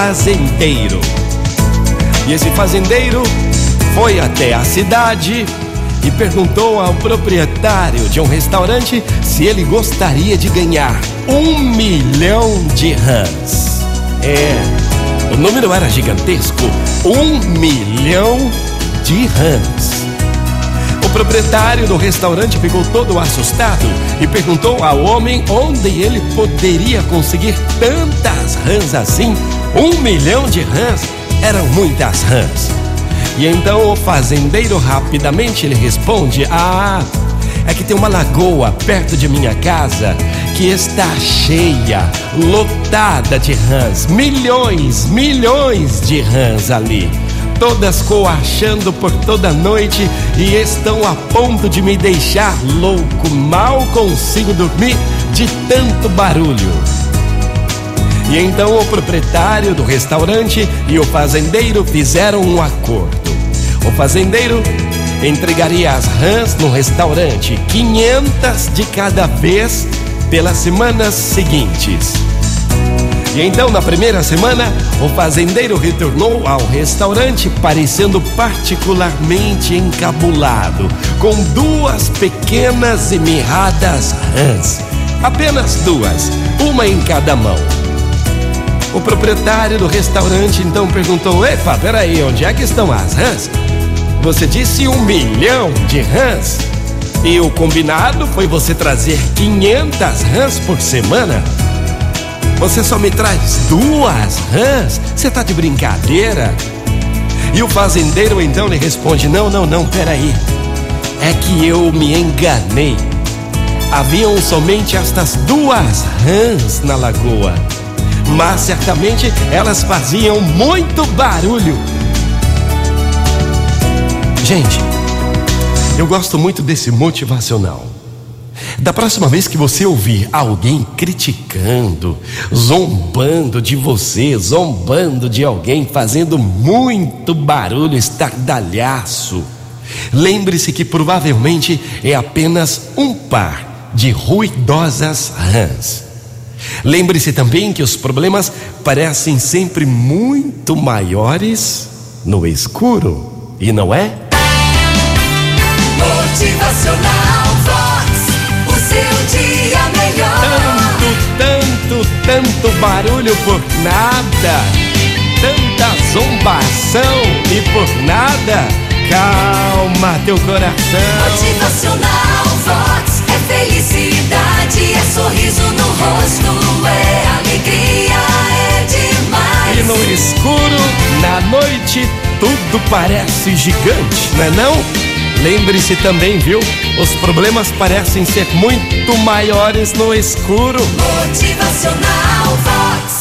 fazendeiro. E esse fazendeiro foi até a cidade e perguntou ao proprietário de um restaurante se ele gostaria de ganhar um milhão de rãs. É, o número era gigantesco: um milhão de rãs. Proprietário do restaurante ficou todo assustado e perguntou ao homem onde ele poderia conseguir tantas rãs assim. Um milhão de rãs eram muitas rãs. E então o fazendeiro rapidamente lhe responde: Ah, é que tem uma lagoa perto de minha casa que está cheia, lotada de rãs, milhões, milhões de rãs ali. Todas coachando por toda noite e estão a ponto de me deixar louco. Mal consigo dormir de tanto barulho. E então o proprietário do restaurante e o fazendeiro fizeram um acordo. O fazendeiro entregaria as rãs no restaurante, 500 de cada vez, pelas semanas seguintes. E então, na primeira semana, o fazendeiro retornou ao restaurante parecendo particularmente encabulado, com duas pequenas e mirradas rãs. Apenas duas, uma em cada mão. O proprietário do restaurante então perguntou: Epa, peraí, onde é que estão as rãs? Você disse um milhão de rãs? E o combinado foi você trazer 500 rãs por semana? Você só me traz duas rãs? Você tá de brincadeira? E o fazendeiro então lhe responde: Não, não, não, peraí. É que eu me enganei. Haviam somente estas duas rãs na lagoa mas certamente elas faziam muito barulho. Gente, eu gosto muito desse motivacional. Da próxima vez que você ouvir alguém criticando, zombando de você, zombando de alguém, fazendo muito barulho, estardalhaço, lembre-se que provavelmente é apenas um par de ruidosas rãs. Lembre-se também que os problemas parecem sempre muito maiores no escuro, e não é? Motivacional Tanto, barulho por nada, tanta zombação e por nada. Calma teu coração. Motivacional Vox é felicidade, é sorriso no rosto, é alegria, é demais. E no escuro, na noite, tudo parece gigante, não é não? Lembre-se também, viu? Os problemas parecem ser muito maiores no escuro. Motivacional Vox.